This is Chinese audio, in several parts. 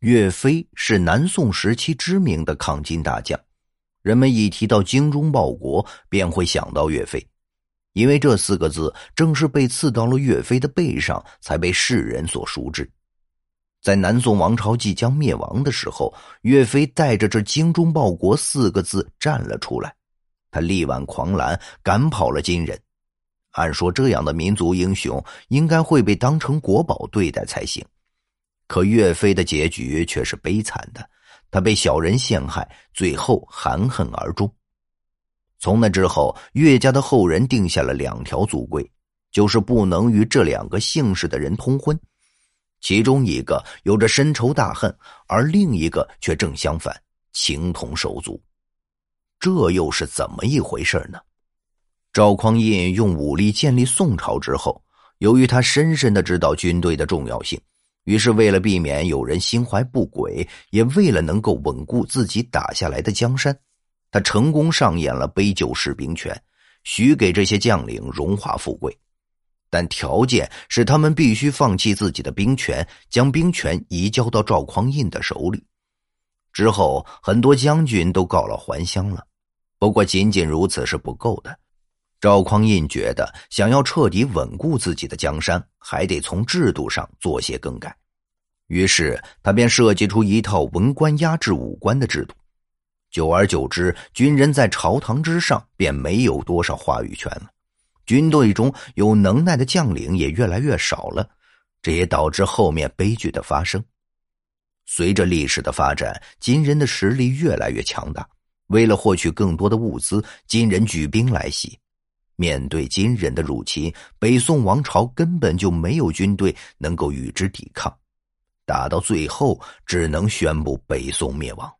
岳飞是南宋时期知名的抗金大将，人们一提到精忠报国，便会想到岳飞，因为这四个字正是被刺到了岳飞的背上，才被世人所熟知。在南宋王朝即将灭亡的时候，岳飞带着这“精忠报国”四个字站了出来，他力挽狂澜，赶跑了金人。按说，这样的民族英雄应该会被当成国宝对待才行。可岳飞的结局却是悲惨的，他被小人陷害，最后含恨而终。从那之后，岳家的后人定下了两条祖规，就是不能与这两个姓氏的人通婚。其中一个有着深仇大恨，而另一个却正相反，情同手足。这又是怎么一回事呢？赵匡胤用武力建立宋朝之后，由于他深深的知道军队的重要性。于是，为了避免有人心怀不轨，也为了能够稳固自己打下来的江山，他成功上演了杯酒释兵权，许给这些将领荣华富贵，但条件是他们必须放弃自己的兵权，将兵权移交到赵匡胤的手里。之后，很多将军都告老还乡了，不过仅仅如此是不够的。赵匡胤觉得，想要彻底稳固自己的江山，还得从制度上做些更改。于是，他便设计出一套文官压制武官的制度。久而久之，军人在朝堂之上便没有多少话语权了，军队中有能耐的将领也越来越少了，这也导致后面悲剧的发生。随着历史的发展，金人的实力越来越强大，为了获取更多的物资，金人举兵来袭。面对金人的入侵，北宋王朝根本就没有军队能够与之抵抗，打到最后只能宣布北宋灭亡。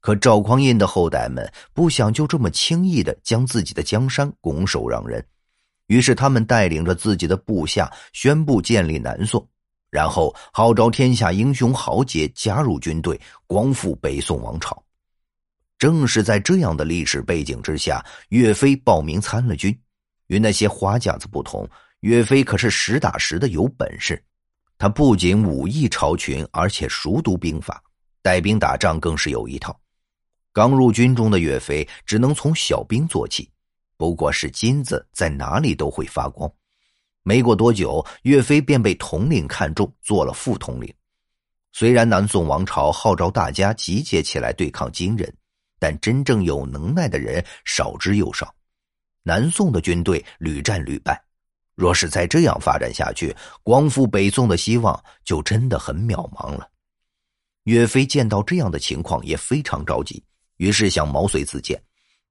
可赵匡胤的后代们不想就这么轻易的将自己的江山拱手让人，于是他们带领着自己的部下宣布建立南宋，然后号召天下英雄豪杰加入军队，光复北宋王朝。正是在这样的历史背景之下，岳飞报名参了军。与那些花架子不同，岳飞可是实打实的有本事。他不仅武艺超群，而且熟读兵法，带兵打仗更是有一套。刚入军中的岳飞只能从小兵做起，不过是金子在哪里都会发光。没过多久，岳飞便被统领看中，做了副统领。虽然南宋王朝号召大家集结起来对抗金人。但真正有能耐的人少之又少，南宋的军队屡战屡败，若是再这样发展下去，光复北宋的希望就真的很渺茫了。岳飞见到这样的情况也非常着急，于是向毛遂自荐。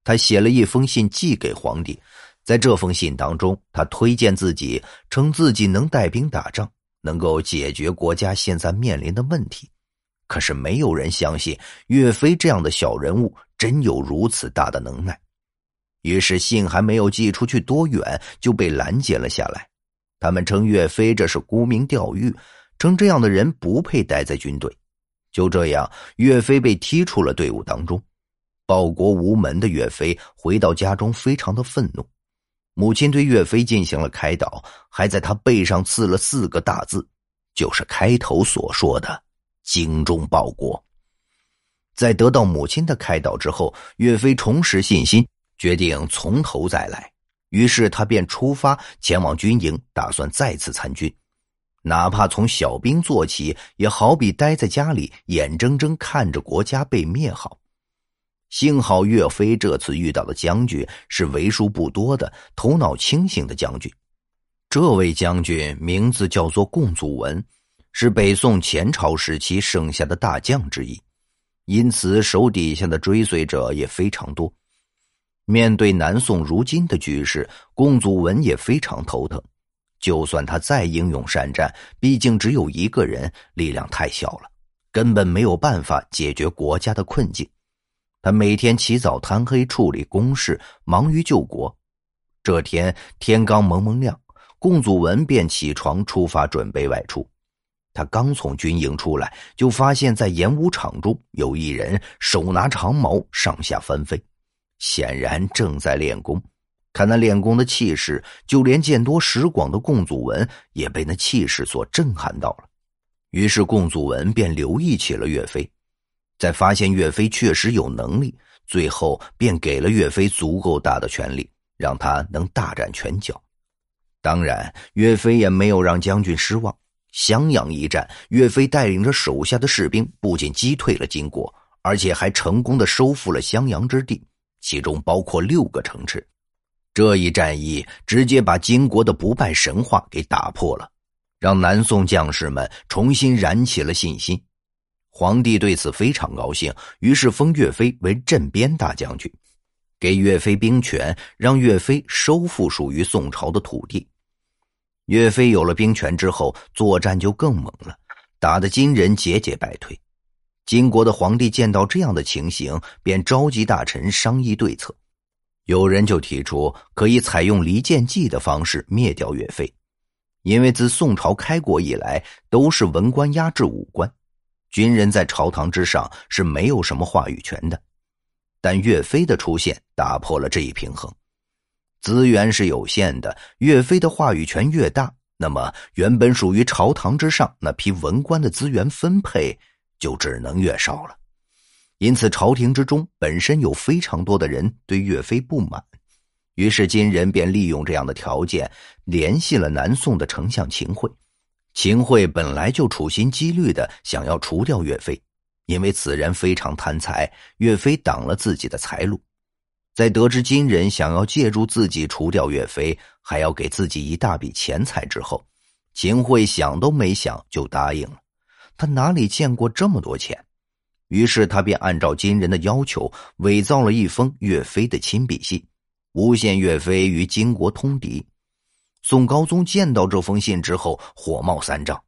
他写了一封信寄给皇帝，在这封信当中，他推荐自己，称自己能带兵打仗，能够解决国家现在面临的问题。可是没有人相信岳飞这样的小人物真有如此大的能耐，于是信还没有寄出去多远就被拦截了下来。他们称岳飞这是沽名钓誉，称这样的人不配待在军队。就这样，岳飞被踢出了队伍当中。报国无门的岳飞回到家中，非常的愤怒。母亲对岳飞进行了开导，还在他背上刺了四个大字，就是开头所说的。精忠报国。在得到母亲的开导之后，岳飞重拾信心，决定从头再来。于是他便出发前往军营，打算再次参军，哪怕从小兵做起，也好比待在家里眼睁睁看着国家被灭好。幸好岳飞这次遇到的将军是为数不多的头脑清醒的将军，这位将军名字叫做贡祖文。是北宋前朝时期剩下的大将之一，因此手底下的追随者也非常多。面对南宋如今的局势，龚祖文也非常头疼。就算他再英勇善战，毕竟只有一个人，力量太小了，根本没有办法解决国家的困境。他每天起早贪黑处理公事，忙于救国。这天天刚蒙蒙亮，龚祖文便起床出发，准备外出。他刚从军营出来，就发现，在演武场中有一人手拿长矛，上下翻飞，显然正在练功。看那练功的气势，就连见多识广的贡祖文也被那气势所震撼到了。于是共祖文便留意起了岳飞，在发现岳飞确实有能力，最后便给了岳飞足够大的权力，让他能大展拳脚。当然，岳飞也没有让将军失望。襄阳一战，岳飞带领着手下的士兵，不仅击退了金国，而且还成功的收复了襄阳之地，其中包括六个城池。这一战役直接把金国的不败神话给打破了，让南宋将士们重新燃起了信心。皇帝对此非常高兴，于是封岳飞为镇边大将军，给岳飞兵权，让岳飞收复属于宋朝的土地。岳飞有了兵权之后，作战就更猛了，打得金人节节败退。金国的皇帝见到这样的情形，便召集大臣商议对策。有人就提出可以采用离间计的方式灭掉岳飞，因为自宋朝开国以来，都是文官压制武官，军人在朝堂之上是没有什么话语权的。但岳飞的出现打破了这一平衡。资源是有限的，岳飞的话语权越大，那么原本属于朝堂之上那批文官的资源分配就只能越少了。因此，朝廷之中本身有非常多的人对岳飞不满，于是金人便利用这样的条件，联系了南宋的丞相秦桧。秦桧本来就处心积虑的想要除掉岳飞，因为此人非常贪财，岳飞挡了自己的财路。在得知金人想要借助自己除掉岳飞，还要给自己一大笔钱财之后，秦桧想都没想就答应了。他哪里见过这么多钱？于是他便按照金人的要求，伪造了一封岳飞的亲笔信，诬陷岳飞与金国通敌。宋高宗见到这封信之后，火冒三丈。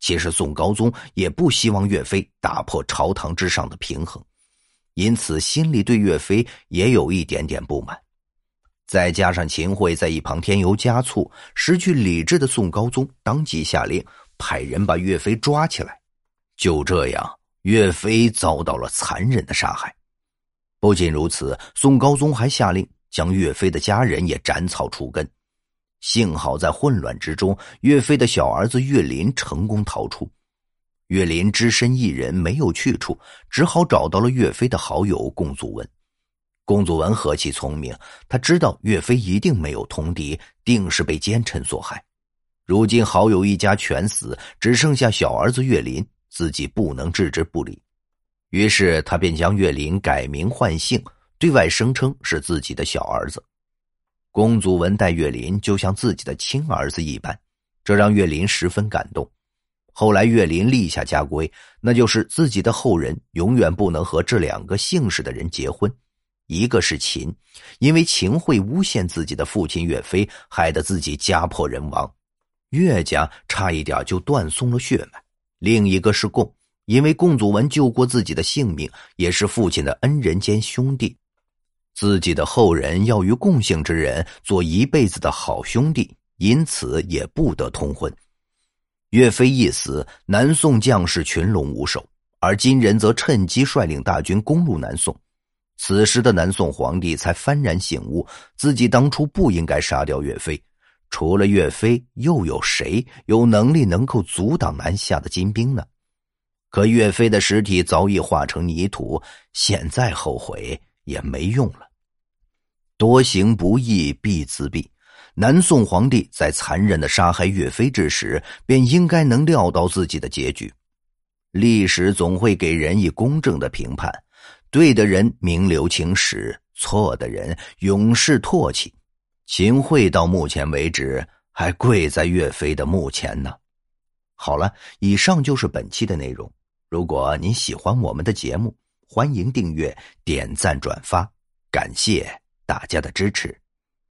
其实宋高宗也不希望岳飞打破朝堂之上的平衡。因此，心里对岳飞也有一点点不满，再加上秦桧在一旁添油加醋，失去理智的宋高宗当即下令派人把岳飞抓起来。就这样，岳飞遭到了残忍的杀害。不仅如此，宋高宗还下令将岳飞的家人也斩草除根。幸好在混乱之中，岳飞的小儿子岳林成功逃出。岳林只身一人，没有去处，只好找到了岳飞的好友龚祖文。龚祖文何其聪明，他知道岳飞一定没有通敌，定是被奸臣所害。如今好友一家全死，只剩下小儿子岳林，自己不能置之不理。于是他便将岳林改名换姓，对外声称是自己的小儿子。龚祖文待岳林就像自己的亲儿子一般，这让岳林十分感动。后来，岳林立下家规，那就是自己的后人永远不能和这两个姓氏的人结婚。一个是秦，因为秦桧诬陷自己的父亲岳飞，害得自己家破人亡，岳家差一点就断送了血脉；另一个是贡，因为贡祖文救过自己的性命，也是父亲的恩人兼兄弟，自己的后人要与共姓之人做一辈子的好兄弟，因此也不得通婚。岳飞一死，南宋将士群龙无首，而金人则趁机率领大军攻入南宋。此时的南宋皇帝才幡然醒悟，自己当初不应该杀掉岳飞。除了岳飞，又有谁有能力能够阻挡南下的金兵呢？可岳飞的尸体早已化成泥土，现在后悔也没用了。多行不义必自毙。南宋皇帝在残忍的杀害岳飞之时，便应该能料到自己的结局。历史总会给人以公正的评判，对的人名留青史，错的人永世唾弃。秦桧到目前为止还跪在岳飞的墓前呢。好了，以上就是本期的内容。如果您喜欢我们的节目，欢迎订阅、点赞、转发，感谢大家的支持。